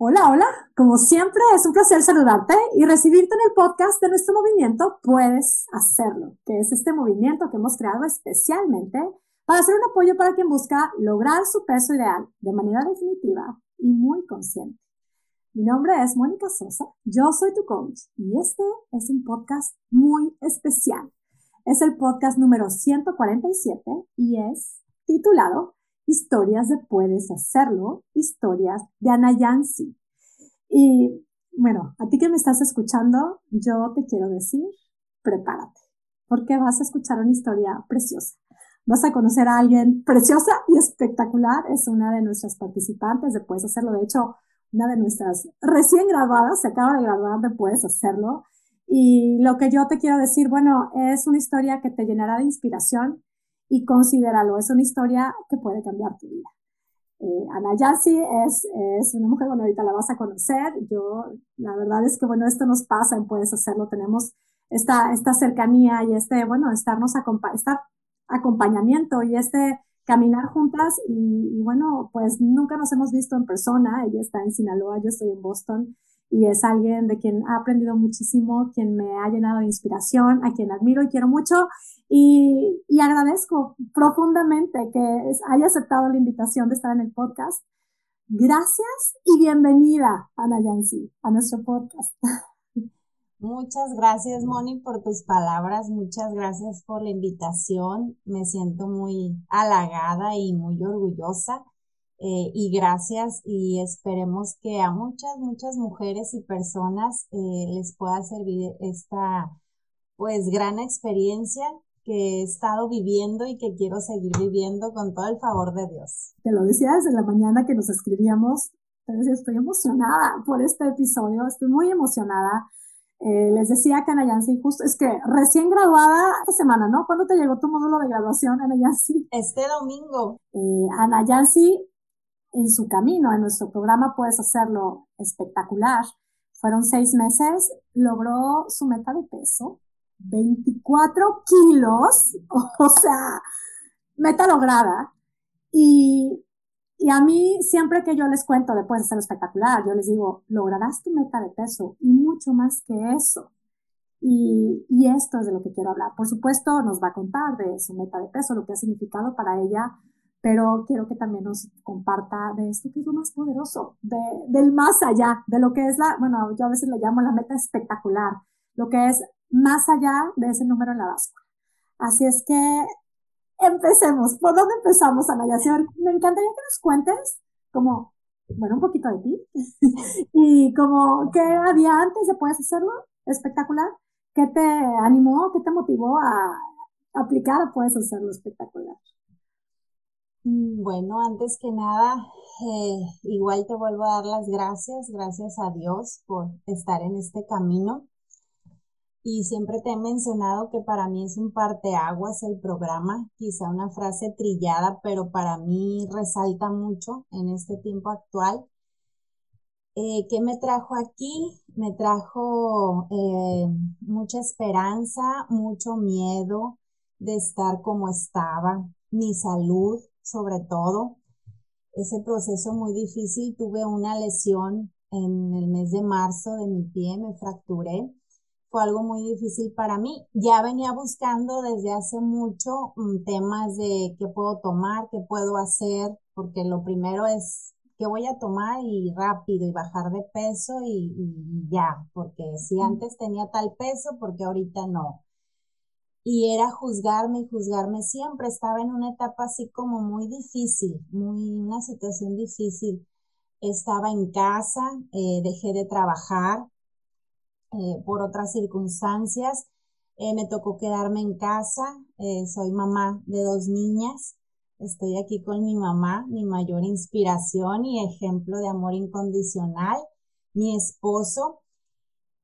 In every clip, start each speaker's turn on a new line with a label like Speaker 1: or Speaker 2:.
Speaker 1: Hola, hola. Como siempre, es un placer saludarte y recibirte en el podcast de nuestro movimiento Puedes Hacerlo, que es este movimiento que hemos creado especialmente para hacer un apoyo para quien busca lograr su peso ideal de manera definitiva y muy consciente. Mi nombre es Mónica Sosa, yo soy tu coach y este es un podcast muy especial. Es el podcast número 147 y es titulado historias de Puedes Hacerlo, historias de Ana Yancy. Y bueno, a ti que me estás escuchando, yo te quiero decir, prepárate, porque vas a escuchar una historia preciosa. Vas a conocer a alguien preciosa y espectacular. Es una de nuestras participantes de Puedes Hacerlo. De hecho, una de nuestras recién graduadas se acaba de graduar de Puedes Hacerlo. Y lo que yo te quiero decir, bueno, es una historia que te llenará de inspiración, y considéralo, es una historia que puede cambiar tu vida. Eh, Ana Yassi es, es una mujer, bueno, ahorita la vas a conocer. Yo, la verdad es que, bueno, esto nos pasa en Puedes Hacerlo. Tenemos esta, esta cercanía y este, bueno, estarnos, estar acompañamiento y este caminar juntas y, y, bueno, pues nunca nos hemos visto en persona. Ella está en Sinaloa, yo estoy en Boston y es alguien de quien ha aprendido muchísimo, quien me ha llenado de inspiración, a quien admiro y quiero mucho y, agradezco profundamente que haya aceptado la invitación de estar en el podcast. Gracias y bienvenida, Ana Yancy, a nuestro podcast.
Speaker 2: Muchas gracias, Moni, por tus palabras. Muchas gracias por la invitación. Me siento muy halagada y muy orgullosa eh, y gracias y esperemos que a muchas, muchas mujeres y personas eh, les pueda servir esta pues gran experiencia que he estado viviendo y que quiero seguir viviendo con todo el favor de Dios.
Speaker 1: Te lo decía desde la mañana que nos escribíamos, te decía, estoy emocionada por este episodio, estoy muy emocionada. Eh, les decía que Ana Yancy, justo, es que recién graduada esta semana, ¿no? ¿Cuándo te llegó tu módulo de graduación, Ana Yancy?
Speaker 2: Este domingo.
Speaker 1: Ana Yancy en su camino, en nuestro programa puedes hacerlo espectacular. Fueron seis meses, logró su meta de peso, 24 kilos, o sea, meta lograda. Y, y a mí, siempre que yo les cuento de puedes hacerlo espectacular, yo les digo, lograrás tu meta de peso y mucho más que eso. Y, y, esto es de lo que quiero hablar. Por supuesto, nos va a contar de su meta de peso, lo que ha significado para ella pero quiero que también nos comparta de esto que es lo más poderoso, de, del más allá, de lo que es la, bueno, yo a veces le llamo la meta espectacular, lo que es más allá de ese número en la báscula. Así es que empecemos. ¿Por dónde empezamos, Ana Me encantaría que nos cuentes como, bueno, un poquito de ti y como qué había antes de Puedes Hacerlo espectacular, qué te animó, qué te motivó a aplicar a Puedes Hacerlo espectacular.
Speaker 2: Mm, bueno, antes que nada, eh, igual te vuelvo a dar las gracias, gracias a Dios por estar en este camino. Y siempre te he mencionado que para mí es un parteaguas el programa, quizá una frase trillada, pero para mí resalta mucho en este tiempo actual. Eh, ¿Qué me trajo aquí? Me trajo eh, mucha esperanza, mucho miedo de estar como estaba, mi salud, sobre todo. Ese proceso muy difícil, tuve una lesión en el mes de marzo de mi pie, me fracturé. Fue algo muy difícil para mí. Ya venía buscando desde hace mucho mm, temas de qué puedo tomar, qué puedo hacer, porque lo primero es qué voy a tomar y rápido y bajar de peso y, y ya, porque si antes tenía tal peso, porque ahorita no y era juzgarme y juzgarme siempre. Estaba en una etapa así como muy difícil, muy una situación difícil. Estaba en casa, eh, dejé de trabajar eh, por otras circunstancias. Eh, me tocó quedarme en casa. soy mamá de dos niñas. Estoy aquí con mi mamá, mi mayor inspiración y ejemplo de amor incondicional, mi esposo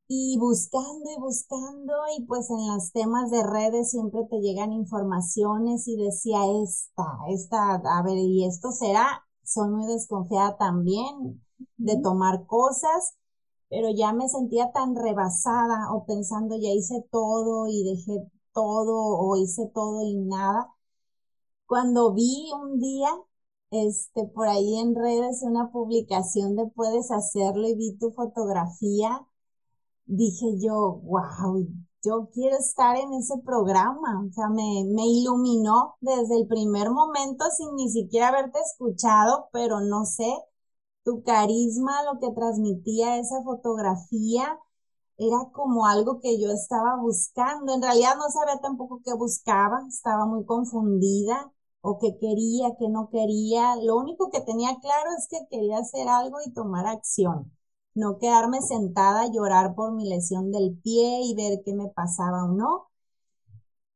Speaker 2: y buscando y buscando y pues en los temas de redes siempre te llegan informaciones y decía esta, esta, a ver, y esto será, soy muy desconfiada también de tomar cosas, pero ya me sentía tan rebasada o pensando ya hice todo y dejé todo o hice todo y nada. Cuando vi un día este, por ahí en redes una publicación de puedes hacerlo y vi tu fotografía, dije yo, wow, yo quiero estar en ese programa. O sea, me, me iluminó desde el primer momento sin ni siquiera haberte escuchado, pero no sé, tu carisma, lo que transmitía esa fotografía, era como algo que yo estaba buscando. En realidad no sabía tampoco qué buscaba, estaba muy confundida o qué quería, qué no quería. Lo único que tenía claro es que quería hacer algo y tomar acción no quedarme sentada a llorar por mi lesión del pie y ver qué me pasaba o no.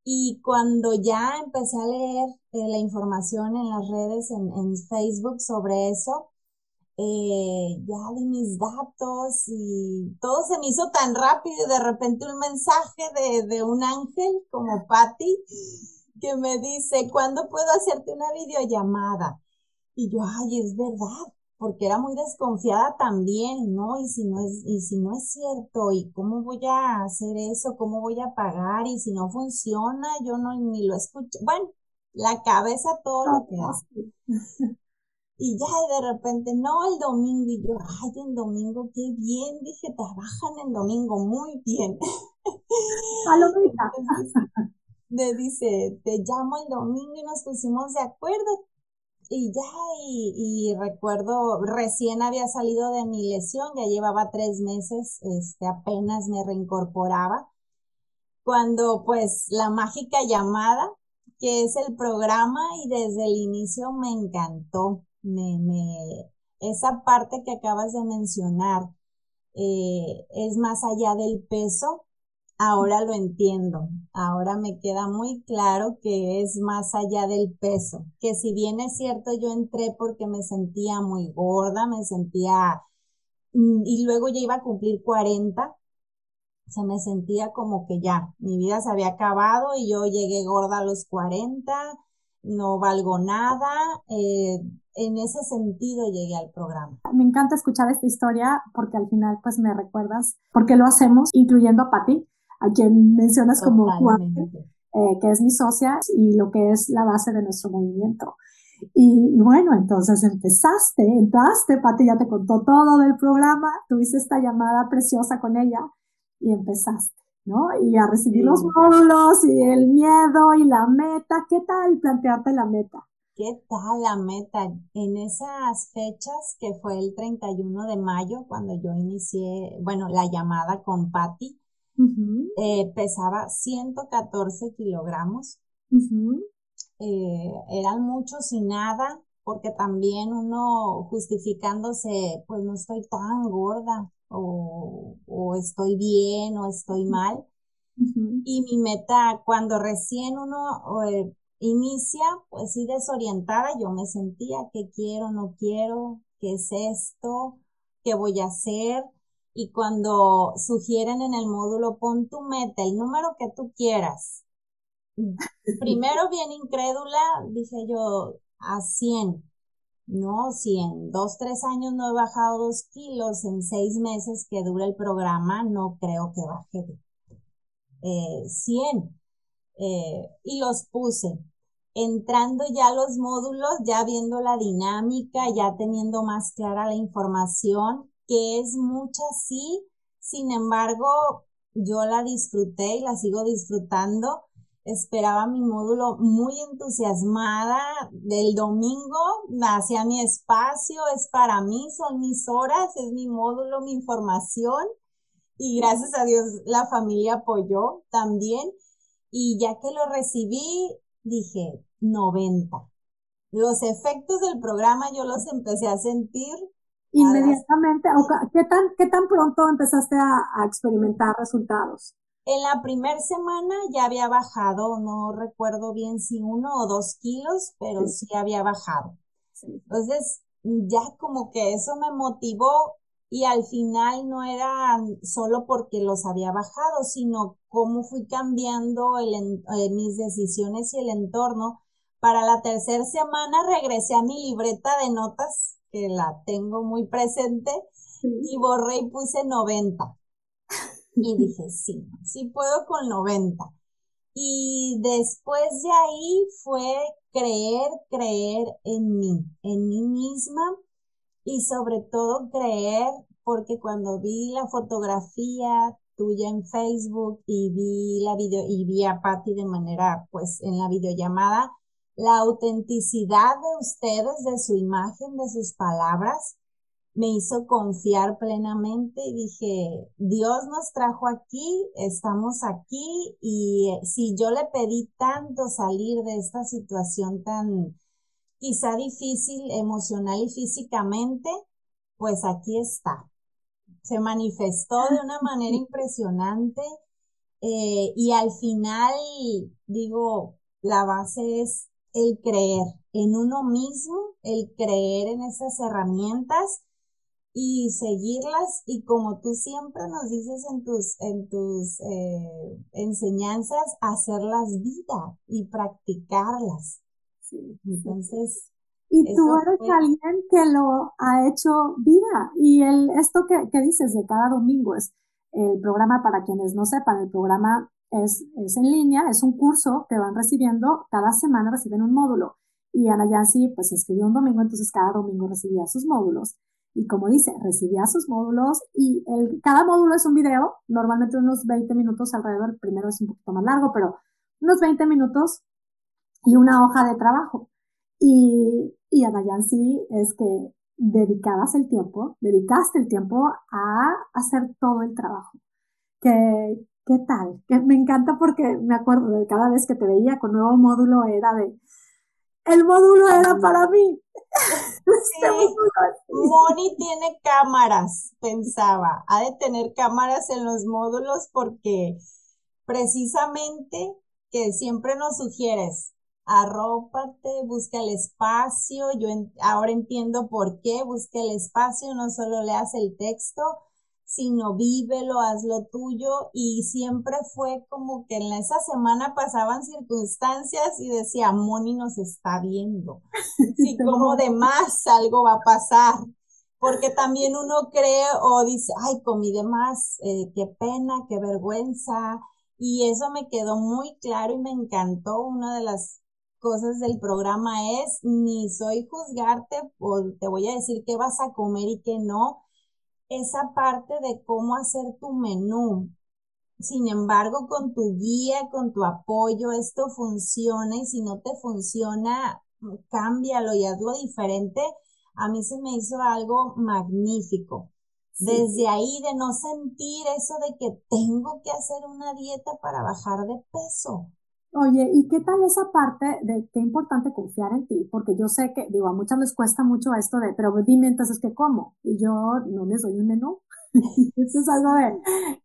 Speaker 2: Y cuando ya empecé a leer eh, la información en las redes, en, Facebook sobre eso, eh, ya di mis datos y todo se me hizo tan rápido. De repente un mensaje de, de un ángel como Patty que me dice, ¿cuándo puedo hacerte una videollamada? Y yo, ay, es verdad porque era muy desconfiada también, ¿no? Y si no es, y si no es cierto, ¿y cómo voy a hacer eso? ¿Cómo voy a pagar? Y si no funciona, yo no ni lo escucho. Bueno, la cabeza todo lo que hace. Y ya de repente, no, el domingo, y yo, ay, en domingo, qué bien, dije, trabajan en domingo, muy bien. me dice, te llamo el domingo y nos pusimos de acuerdo, y ya, y, recuerdo, recién había salido de mi lesión, ya llevaba tres meses, este, apenas me reincorporaba, cuando pues la mágica llamada, que es el programa, y desde el inicio me encantó, me, me, esa parte que acabas de mencionar, eh, es más allá del peso, Ahora lo entiendo, ahora me queda muy claro que es más allá del peso, que si bien es cierto yo entré porque me sentía muy gorda, me sentía, mm, y luego ya iba a cumplir 40, se me sentía como que ya, mi vida se había acabado y yo llegué gorda a los 40, no valgo nada, eh, en ese sentido llegué al programa.
Speaker 1: Me encanta escuchar esta historia porque al final pues me recuerdas porque lo hacemos, incluyendo a Patti a quien mencionas como Juan, eh, que es mi socia y lo que es la base de nuestro movimiento. Y, bueno, entonces empezaste, entraste, Pati ya te contó todo del programa, tuviste esta llamada preciosa con ella y empezaste, ¿no? Y a recibir los módulos y el miedo y la meta. ¿Qué tal plantearte la meta?
Speaker 2: ¿Qué tal la meta? En esas fechas, que fue el 31 de mayo, cuando yo inicié, bueno, la llamada con Patti, eh, pesaba 114 kilogramos. Eh, eran muchos y nada, porque también uno justificándose, pues no estoy tan gorda, o, estoy bien, o estoy mal. Y mi meta, cuando recién uno eh, inicia, pues sí desorientada, yo me sentía, ¿qué quiero, no quiero? ¿Qué es esto? ¿Qué voy a hacer? y cuando sugieren en el módulo pon tu meta, el número que tú quieras. Primero bien incrédula, dije yo, a 100. No, 100. Dos, tres años no he bajado dos kilos. En seis meses que dura el programa, no creo que baje eh, 100. Eh, y los puse. Entrando ya los módulos, ya viendo la dinámica, ya teniendo más clara la información, que es mucha, sí, sin embargo, yo la disfruté y la sigo disfrutando. Esperaba mi módulo muy entusiasmada del domingo, hacia mi espacio, es para mí, son mis horas, es mi módulo, mi información. Y gracias a Dios la familia apoyó también. Y ya que lo recibí, dije 90. Los efectos del programa yo los empecé a sentir
Speaker 1: Inmediatamente, ¿qué tan, qué tan pronto empezaste a, experimentar resultados?
Speaker 2: En la primera semana ya había bajado, no recuerdo bien si uno o dos kilos, pero sí, había bajado. Entonces, ya como que eso me motivó y al final no era solo porque los había bajado, sino cómo fui cambiando el, eh, mis decisiones y el entorno. Para la tercera semana regresé a mi libreta de notas que la tengo muy presente, y borré y puse 90. Y dije, sí, sí puedo con 90. Y después de ahí fue creer, creer en mí, en mí misma y sobre todo creer porque cuando vi la fotografía tuya en Facebook y vi la video y vi a Patty de manera pues en la videollamada, la autenticidad de ustedes, de su imagen, de sus palabras, me hizo confiar plenamente y dije, Dios nos trajo aquí, estamos aquí y eh, si yo le pedí tanto salir de esta situación tan quizá difícil emocional y físicamente, pues aquí está. Se manifestó de una manera impresionante eh, y al final, digo, la base es el creer en uno mismo, el creer en esas herramientas y seguirlas y como tú siempre nos dices en tus, en tus eh, enseñanzas, hacerlas vida y practicarlas. Entonces...
Speaker 1: Y tú eres alguien que lo ha hecho vida. Y el, esto que, que, dices de cada domingo es el programa, para quienes no sepan, el programa es, es en línea, es un curso que van recibiendo, cada semana reciben un módulo. Y Ana Yancy pues escribió un domingo, entonces cada domingo recibía sus módulos. Y como dice, recibía sus módulos y el, cada módulo es un video, normalmente unos 20 minutos alrededor, primero es un poquito más largo, pero unos 20 minutos y una hoja de trabajo. Y, y sí es que dedicabas el tiempo, dedicaste el tiempo a hacer todo el trabajo. ¿Qué, qué tal? Que me encanta porque me acuerdo de cada vez que te veía con nuevo módulo era de, el módulo era para mí.
Speaker 2: Sí, Moni tiene cámaras, pensaba. Ha de tener cámaras en los módulos porque precisamente que siempre nos sugieres, arrópate, busca el espacio. Yo ahora entiendo por qué, busca el espacio, no solo leas el texto, sino vívelo, hazlo tuyo. Y siempre fue como que en esa semana pasaban circunstancias y decía, Moni nos está viendo. Sí, como de más algo va a pasar. Porque también uno cree o dice, ay, comí de más, eh, qué pena, qué vergüenza. Y eso me quedó muy claro y me encantó. Una de las cosas del programa es, ni soy juzgarte o te voy a decir qué vas a comer y qué no, esa parte de cómo hacer tu menú. Sin embargo, con tu guía, con tu apoyo, esto funciona y si no te funciona, cámbialo y hazlo diferente. A mí se me hizo algo magnífico. Desde ahí de no sentir eso de que tengo que hacer una dieta para bajar de peso.
Speaker 1: Oye, ¿y qué tal esa parte de qué importante confiar en ti? Porque yo sé que, digo, a muchas les cuesta mucho esto de, pero dime entonces qué como. Y yo no les doy un menú. Eso es algo de,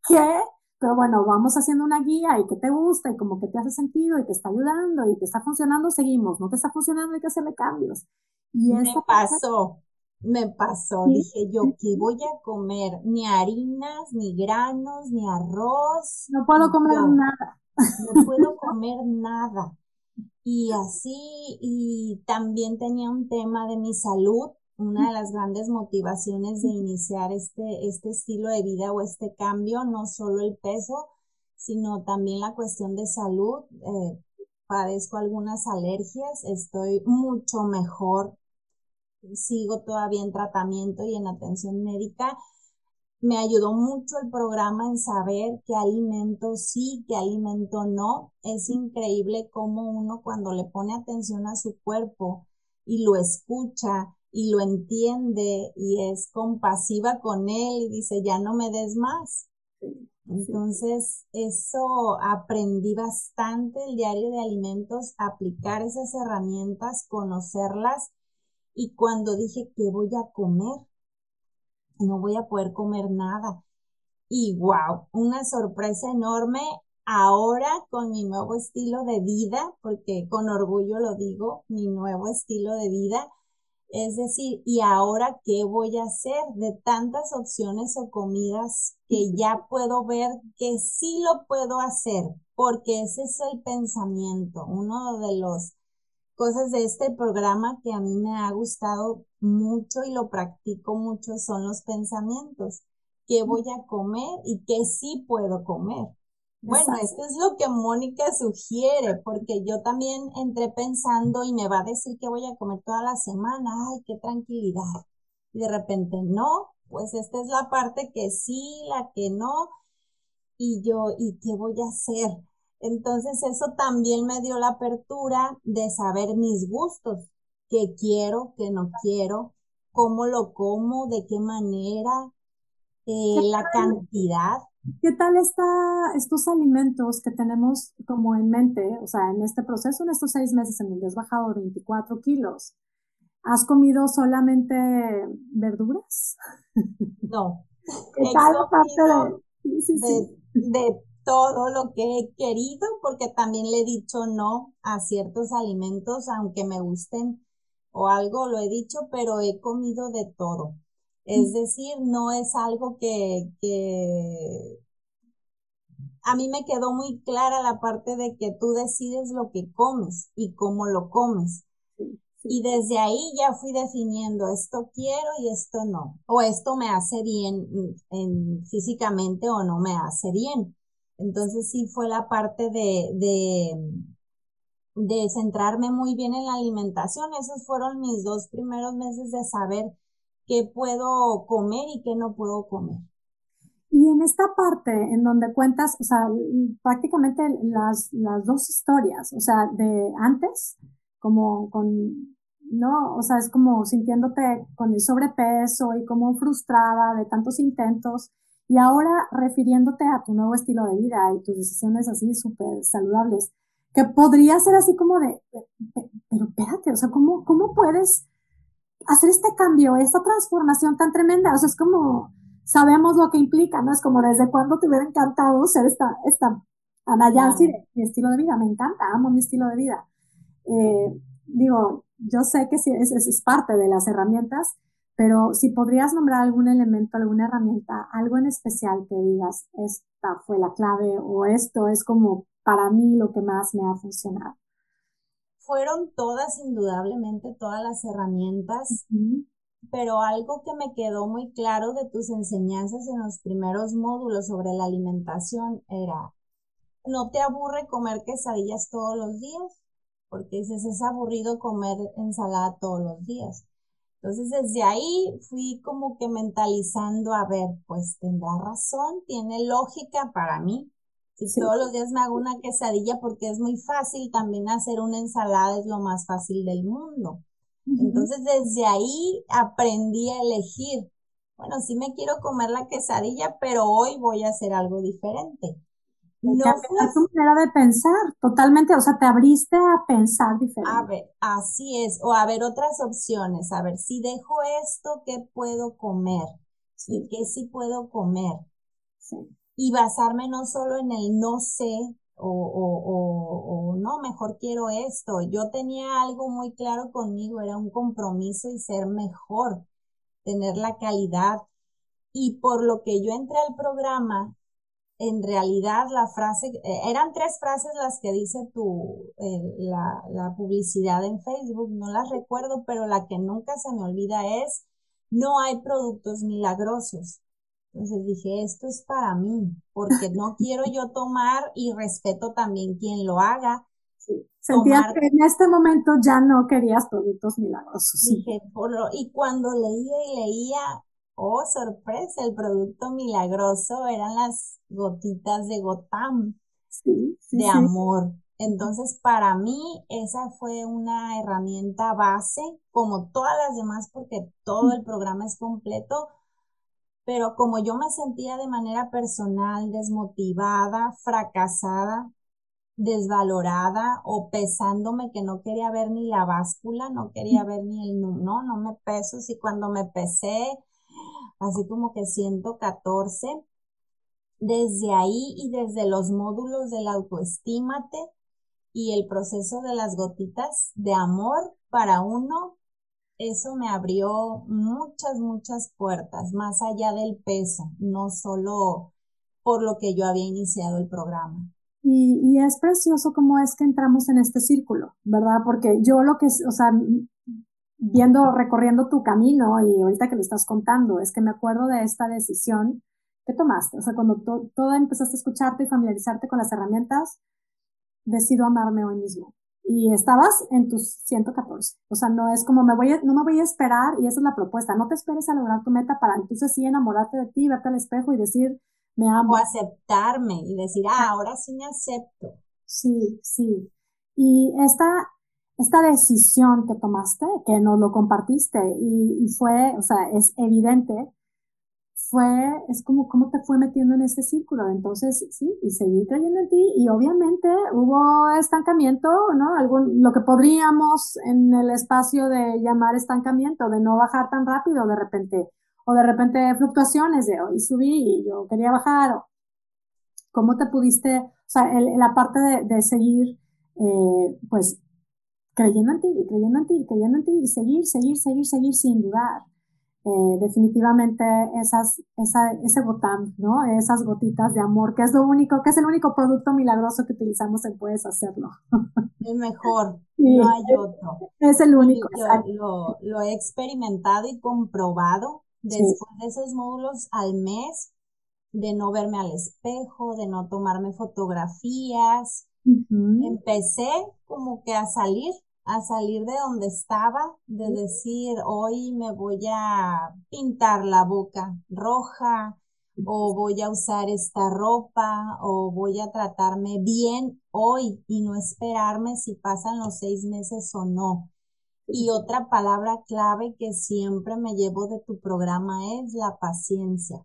Speaker 1: ¿qué? Pero bueno, vamos haciendo una guía y que te gusta y como que te hace sentido y te está ayudando y te está funcionando, seguimos. No te está funcionando, hay que hacerle cambios.
Speaker 2: Y me pasó, me pasó. Dije yo, ¿qué voy a comer? Ni harinas, ni granos, ni arroz.
Speaker 1: No puedo comer nada
Speaker 2: no puedo comer nada. Y así, y también tenía un tema de mi salud, una de las grandes motivaciones de iniciar este, este estilo de vida o este cambio, no solo el peso, sino también la cuestión de salud. Eh, padezco algunas alergias, estoy mucho mejor, sigo todavía en tratamiento y en atención médica, me ayudó mucho el programa en saber qué alimento sí, qué alimento no. Es increíble cómo uno cuando le pone atención a su cuerpo y lo escucha y lo entiende y es compasiva con él y dice, ya no me des más. Entonces, eso aprendí bastante el diario de alimentos, aplicar esas herramientas, conocerlas y cuando dije, ¿qué voy a comer? No voy a poder comer nada. Y wow, una sorpresa enorme ahora con mi nuevo estilo de vida, porque con orgullo lo digo, mi nuevo estilo de vida. Es decir, ¿y ahora qué voy a hacer de tantas opciones o comidas que ya puedo ver que sí lo puedo hacer? Porque ese es el pensamiento, uno de los cosas de este programa que a mí me ha gustado mucho y lo practico mucho son los pensamientos. ¿Qué voy a comer y qué sí puedo comer? Bueno, esto es lo que Mónica sugiere, porque yo también entré pensando y me va a decir que voy a comer toda la semana, ay, qué tranquilidad. Y de repente, no, pues esta es la parte que sí, la que no, y yo, ¿y qué voy a hacer? Entonces eso también me dio la apertura de saber mis gustos, qué quiero, qué no quiero, cómo lo como, de qué manera, eh, la cantidad.
Speaker 1: ¿Qué tal está estos alimentos que tenemos como en mente, o sea, en este proceso, en estos seis meses en donde has bajado 24 kilos? ¿Has comido solamente verduras?
Speaker 2: No. ¿Qué tal de, de, todo lo que he querido, porque también le he dicho no a ciertos alimentos, aunque me gusten o algo, lo he dicho, pero he comido de todo. Es decir, no es algo que, que a mí me quedó muy clara la parte de que tú decides lo que comes y cómo lo comes. Y desde ahí ya fui definiendo esto quiero y esto no. O esto me hace bien en, físicamente o no me hace bien. Entonces sí fue la parte de, de, de centrarme muy bien en la alimentación. Esos fueron mis dos primeros meses de saber qué puedo comer y qué no puedo comer.
Speaker 1: Y en esta parte en donde cuentas, o sea, prácticamente las, las dos historias, o sea, de antes, como con, ¿no? O sea, es como sintiéndote con el sobrepeso y como frustrada de tantos intentos, y ahora refiriéndote a tu nuevo estilo de vida y tus decisiones así súper saludables, que podría ser así como de, pero espérate, o sea, ¿cómo, cómo puedes hacer este cambio, esta transformación tan tremenda. O sea, es como, sabemos lo que implica, ¿no? Es como desde cuándo te hubiera encantado ser esta, esta Ana Yancy de mi estilo de vida. Me encanta, amo mi estilo de vida. Eh, digo, yo sé que sí, es, es parte de las herramientas, pero si podrías nombrar algún elemento, alguna herramienta, algo en especial que digas, esta fue la clave o esto es como para mí lo que más me ha funcionado.
Speaker 2: Fueron todas, indudablemente, todas las herramientas, pero algo que me quedó muy claro de tus enseñanzas en los primeros módulos sobre la alimentación era, no te aburre comer quesadillas todos los días, porque dices, es aburrido comer ensalada todos los días. Entonces desde ahí fui como que mentalizando, a ver, pues tendrá razón, tiene lógica para mí, si todos los días me hago una quesadilla porque es muy fácil, también hacer una ensalada es lo más fácil del mundo. Entonces desde ahí aprendí a elegir. Bueno, sí me quiero comer la quesadilla, pero hoy voy a hacer algo diferente.
Speaker 1: No fue tu manera de pensar, totalmente, o sea, te abriste a pensar diferente.
Speaker 2: A ver, así es, o a ver otras opciones, a ver, si dejo esto, ¿qué puedo comer? Sí. ¿Qué sí puedo comer? Sí y basarme no solo en el no sé o, o, o, no, mejor quiero esto. Yo tenía algo muy claro conmigo, era un compromiso y ser mejor, tener la calidad. Y por lo que yo entré al programa, en realidad la frase, eh, eran tres frases las que dice tu, eh, la, la publicidad en Facebook, no las recuerdo, pero la que nunca se me olvida es, no hay productos milagrosos. Entonces dije, esto es para mí, porque no quiero yo tomar y respeto también quien lo haga.
Speaker 1: Sí. Sentías que en este momento ya no querías productos milagrosos.
Speaker 2: Dije, por lo, y cuando leía y leía, oh, sorpresa, el producto milagroso eran las gotitas de Gotam, de amor. Entonces, para mí, esa fue una herramienta base, como todas las demás, porque todo el programa es completo, pero como yo me sentía de manera personal desmotivada, fracasada, desvalorada o pesándome que no quería ver ni la báscula, no quería ver ni el no, no me peso, y cuando me pesé, así como que 114, desde ahí y desde los módulos del autoestímate y el proceso de las gotitas de amor para uno, eso me abrió muchas, muchas puertas, más allá del peso, no solo por lo que yo había iniciado el programa.
Speaker 1: Y, y, es precioso cómo es que entramos en este círculo, ¿verdad? Porque yo lo que, o sea, viendo, recorriendo tu camino y ahorita que lo estás contando, es que me acuerdo de esta decisión ¿qué tomaste? O sea, cuando todo empezaste a escucharte y familiarizarte con las herramientas, decido amarme hoy mismo. Y estabas en tus 114. O sea, no es como me voy a, no me voy a esperar y esa es la propuesta. No te esperes a lograr tu meta para entonces sí enamorarte de ti, verte al espejo y decir, me amo.
Speaker 2: O aceptarme y decir, ah, ahora sí me acepto.
Speaker 1: Sí, sí. Y esta, esta decisión que tomaste, que nos lo compartiste y, y fue, o sea, es evidente fue, es como cómo te fue metiendo en este círculo. Entonces, sí, y seguí creyendo en ti y obviamente hubo estancamiento, ¿no? Algún, lo que podríamos en el espacio de llamar estancamiento, de no bajar tan rápido de repente, o de repente fluctuaciones de hoy subí y yo quería bajar. ¿Cómo te pudiste, o sea, la parte de, de seguir, eh, pues, creyendo en ti y creyendo en ti y creyendo en ti y seguir, seguir, seguir, seguir sin dudar? Eh, definitivamente esas, esa, ese botán, ¿no? Esas gotitas de amor, que es lo único, que es el único producto milagroso que utilizamos en Puedes Hacerlo.
Speaker 2: El mejor, no hay otro.
Speaker 1: Es el único.
Speaker 2: Lo, lo, he experimentado y comprobado después de esos módulos al mes, de no verme al espejo, de no tomarme fotografías. Empecé como que a salir a salir de donde estaba, de decir, hoy me voy a pintar la boca roja, o voy a usar esta ropa, o voy a tratarme bien hoy y no esperarme si pasan los seis meses o no. Y otra palabra clave que siempre me llevo de tu programa es la paciencia.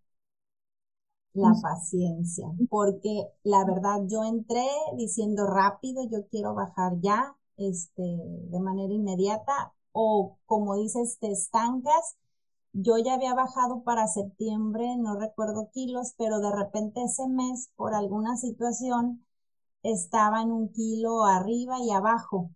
Speaker 2: La paciencia, porque la verdad yo entré diciendo rápido, yo quiero bajar ya, este, de manera inmediata o como dices, te estancas. Yo ya había bajado para septiembre, no recuerdo kilos, pero de repente ese mes, por alguna situación, estaba en un kilo arriba y abajo,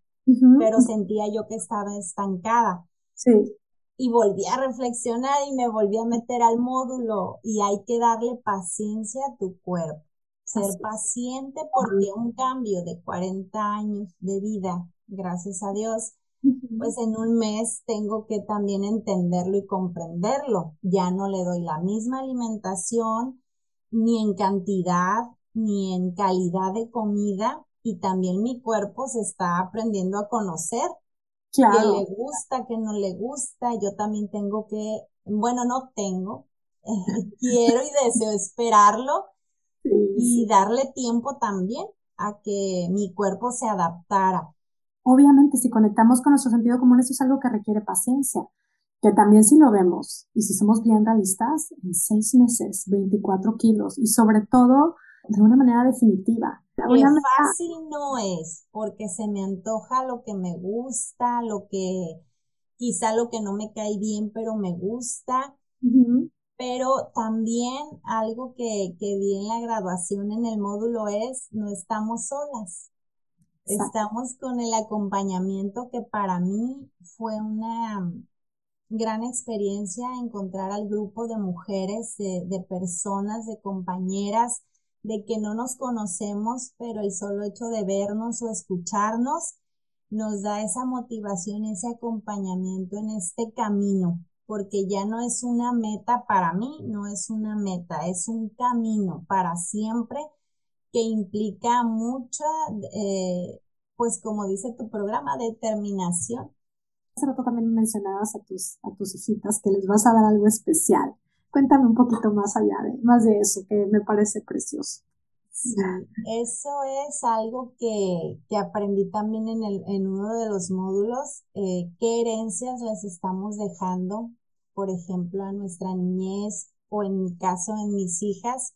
Speaker 2: pero sentía yo que estaba estancada.
Speaker 1: Sí.
Speaker 2: Y volví a reflexionar y me volví a meter al módulo y hay que darle paciencia a tu cuerpo ser paciente porque un cambio de 40 años de vida gracias a Dios, pues en un mes tengo que también entenderlo y comprenderlo. Ya no le doy la misma alimentación, ni en cantidad, ni en calidad de comida, y también mi cuerpo se está aprendiendo a conocer. Claro. Que le gusta, que no le gusta. Yo también tengo que, bueno, no tengo, quiero y deseo esperarlo y darle tiempo también a que mi cuerpo se adaptara.
Speaker 1: Obviamente, si conectamos con nuestro sentido común, eso es algo que requiere paciencia, que también si lo vemos y si somos bien realistas, en seis meses, 24 kilos y sobre todo de una manera definitiva.
Speaker 2: De fácil no es, porque se me antoja lo que me gusta, lo que quizá lo que no me cae bien, pero me gusta. Pero también algo que, que vi en la graduación en el módulo es, no estamos solas. Estamos con el acompañamiento que para mí fue una gran experiencia encontrar al grupo de mujeres, de, personas, de compañeras, de que no nos conocemos, pero el solo hecho de vernos o escucharnos nos da esa motivación, ese acompañamiento en este camino, porque ya no es una meta para mí, no es una meta, es un camino para siempre que implica mucha, eh, pues como dice tu programa, determinación.
Speaker 1: Hace rato también mencionabas a tus, a tus hijitas que les vas a dar algo especial. Cuéntame un poquito más allá de, más de eso, que me parece precioso.
Speaker 2: Sí, eso es algo que, que aprendí también en, el, en uno de los módulos, eh, qué herencias les estamos dejando, por ejemplo, a nuestra niñez o en mi caso, en mis hijas,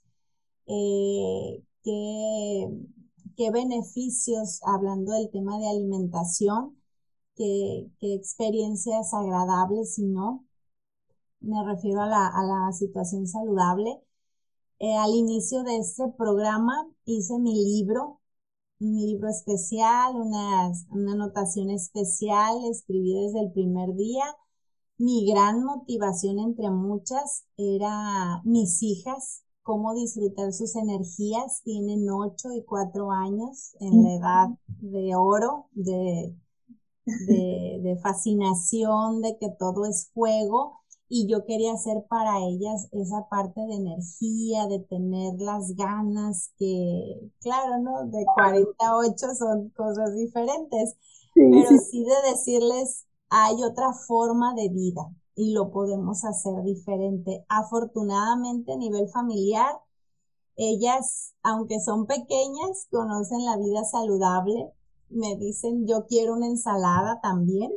Speaker 2: eh, qué, beneficios, hablando del tema de alimentación, qué, experiencias agradables y no. Me refiero a la, situación saludable. Eh, al inicio de este programa hice mi libro, mi libro especial, una, una anotación especial, escribí desde el primer día. Mi gran motivación entre muchas era mis hijas, cómo disfrutar sus energías. Tienen ocho y cuatro años en la edad de oro, de, de, fascinación, de que todo es fuego. y yo quería hacer para ellas esa parte de energía, de tener las ganas que, claro, ¿no? De 48 son cosas diferentes, pero sí. de decirles, hay otra forma de vida y lo podemos hacer diferente. Afortunadamente a nivel familiar, ellas, aunque son pequeñas, conocen la vida saludable. Me dicen, yo quiero una ensalada también.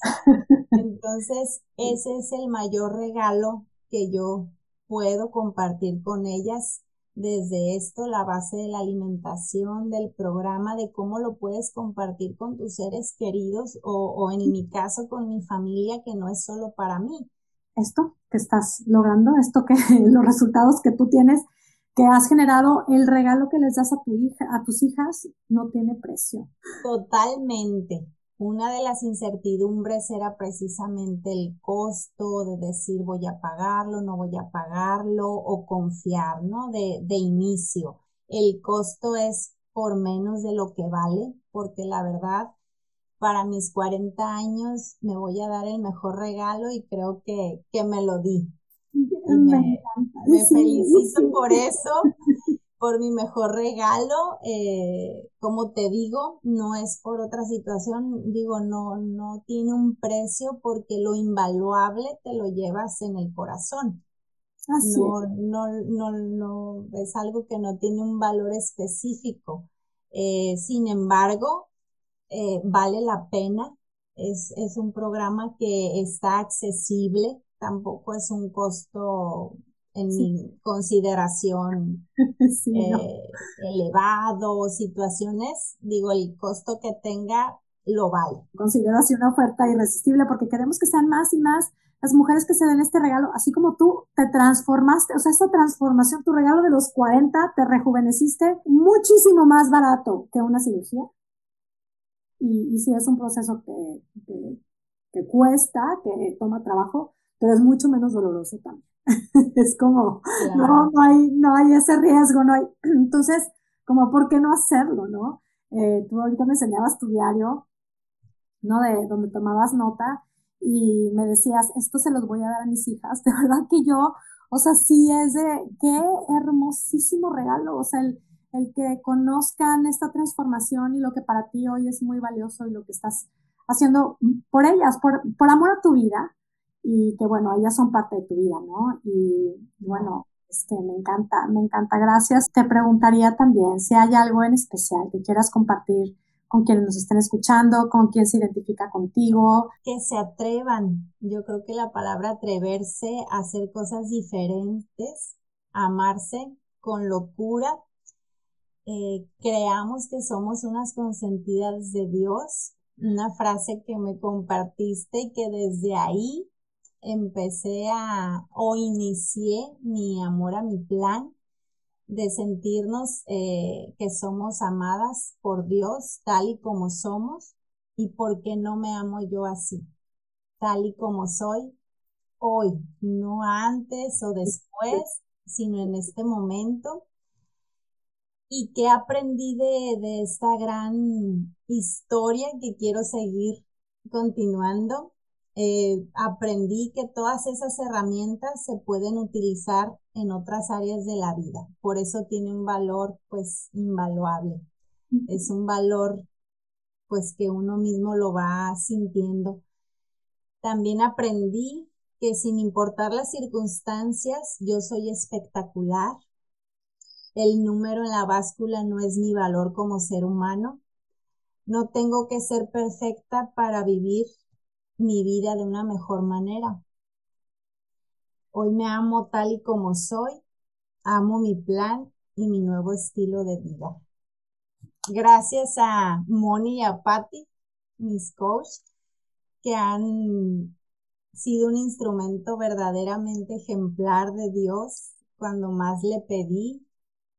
Speaker 2: Entonces, ese es el mayor regalo que yo puedo compartir con ellas desde esto, la base de la alimentación, del programa, de cómo lo puedes compartir con tus seres queridos o, o en mi caso con mi familia, que no es solo para mí.
Speaker 1: Esto que estás logrando, esto que los resultados que tú tienes, que has generado, el regalo que les das a tu hija, a tus hijas, no tiene precio.
Speaker 2: Totalmente. Una de las incertidumbres era precisamente el costo de decir voy a pagarlo, no voy a pagarlo o confiar, ¿no? De, de inicio. El costo es por menos de lo que vale, porque la verdad, para mis 40 años me voy a dar el mejor regalo y creo que, que me lo di. me, me felicito por eso por mi mejor regalo, eh, como te digo, no es por otra situación, digo, no, no tiene un precio porque lo invaluable te lo llevas en el corazón. no, no, no, no, es algo que no tiene un valor específico. Eh, sin embargo, eh, vale la pena. Es, es un programa que está accesible, tampoco es un costo en mi consideración eh, elevado, situaciones, digo, el costo que tenga lo vale.
Speaker 1: Considero así una oferta irresistible porque queremos que sean más y más las mujeres que se den este regalo, así como tú te transformaste, o sea, esta transformación, tu regalo de los 40, te rejuveneciste muchísimo más barato que una cirugía. Y, y sí, es un proceso que, que, que cuesta, que toma trabajo, pero es mucho menos doloroso también. es como, no, no hay, no hay ese riesgo, no hay. Entonces, como, ¿por qué no hacerlo, no? Eh, tú ahorita me enseñabas tu diario, ¿no? De donde tomabas nota y me decías, esto se los voy a dar a mis hijas. De verdad que yo, o sea, sí es de, qué hermosísimo regalo, o sea, el, el que conozcan esta transformación y lo que para ti hoy es muy valioso y lo que estás haciendo por ellas, por, por amor a tu vida, y que bueno, ellas son parte de tu vida, ¿no? Y bueno, es que me encanta, me encanta, gracias. Te preguntaría también si hay algo en especial que quieras compartir con quienes nos estén escuchando, con quien se identifica contigo.
Speaker 2: Que se atrevan. Yo creo que la palabra atreverse a hacer cosas diferentes, amarse con locura. Eh, creamos que somos unas consentidas de Dios. Una frase que me compartiste y que desde ahí empecé a o inicié mi amor a mi plan de sentirnos eh, que somos amadas por Dios tal y como somos y por qué no me amo yo así, tal y como soy hoy, no antes o después, sino en este momento. Y que aprendí de, de esta gran historia que quiero seguir continuando eh, aprendí que todas esas herramientas se pueden utilizar en otras áreas de la vida. Por eso tiene un valor pues invaluable. Es un valor pues que uno mismo lo va sintiendo. También aprendí que sin importar las circunstancias, yo soy espectacular. El número en la báscula no es mi valor como ser humano. No tengo que ser perfecta para vivir mi vida de una mejor manera. Hoy me amo tal y como soy, amo mi plan y mi nuevo estilo de vida. Gracias a Moni y a Patty, mis coaches, que han sido un instrumento verdaderamente ejemplar de Dios. Cuando más le pedí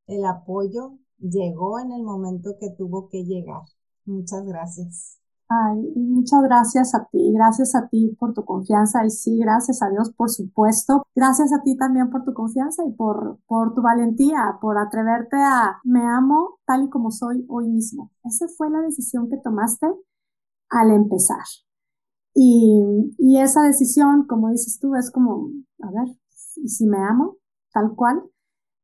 Speaker 2: el apoyo, llegó en el momento que tuvo que llegar. Muchas gracias.
Speaker 1: Ay, muchas gracias a ti, gracias a ti por tu confianza y sí, gracias a Dios, por supuesto. Gracias a ti también por tu confianza y por, por tu valentía, por atreverte a me amo tal y como soy hoy mismo. Esa fue la decisión que tomaste al empezar. Y, y esa decisión, como dices tú, es como, a ver, si me amo tal cual,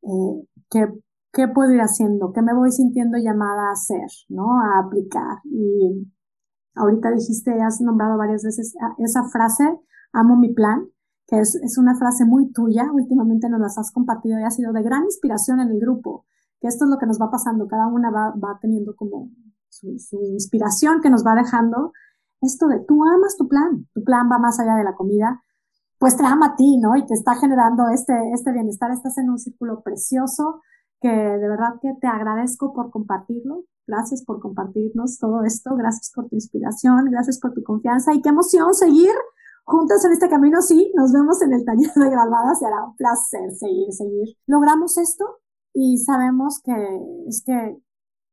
Speaker 1: eh, ¿qué, ¿qué, puedo ir haciendo? ¿Qué me voy sintiendo llamada a hacer, ¿no? A aplicar. Y ahorita dijiste, has nombrado varias veces esa frase, amo mi plan, que es, es una frase muy tuya, últimamente nos las has compartido y ha sido de gran inspiración en el grupo, que esto es lo que nos va pasando, cada una va, va teniendo como su, su inspiración que nos va dejando. Esto de tú amas tu plan, tu plan va más allá de la comida, pues te ama a ti, ¿no? Y te está generando este, este bienestar, estás en un círculo precioso que de verdad que te agradezco por compartirlo. Gracias por compartirnos todo esto, gracias por tu inspiración, gracias por tu confianza y qué emoción seguir juntas en este camino. Sí, nos vemos en el taller de graduadas, será un placer seguir, seguir. Logramos esto y sabemos que es que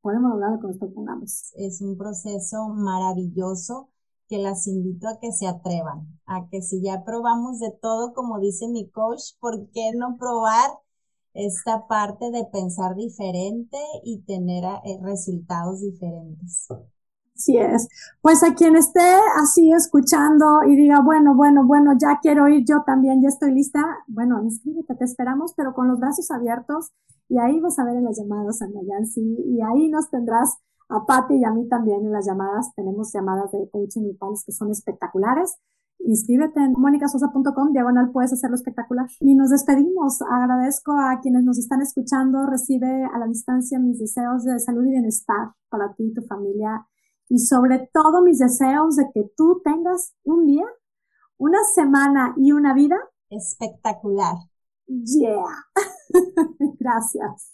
Speaker 1: podemos lograr lo que nos propongamos.
Speaker 2: Es un proceso maravilloso que las invito a que se atrevan, a que si ya probamos de todo, como dice mi coach, ¿por qué no probar esta parte de pensar diferente y tener eh, resultados diferentes?
Speaker 1: Así es. Pues a quien esté así escuchando y diga, bueno, bueno, bueno, ya quiero ir, yo también, ya estoy lista, bueno, inscríbete, te esperamos, pero con los brazos abiertos y ahí vas a ver en las llamadas a Nayansi y ahí nos tendrás a Patti y a mí también en las llamadas. Tenemos llamadas de coaching grupales que son espectaculares. Inscríbete en monicasosa.com, diagonal puedes hacerlo espectacular. Y nos despedimos. Agradezco a quienes nos están escuchando. Recibe a la distancia mis deseos de salud y bienestar para ti y tu familia. Y sobre todo mis deseos de que tú tengas un día, una semana y una vida
Speaker 2: espectacular.
Speaker 1: Yeah. Gracias.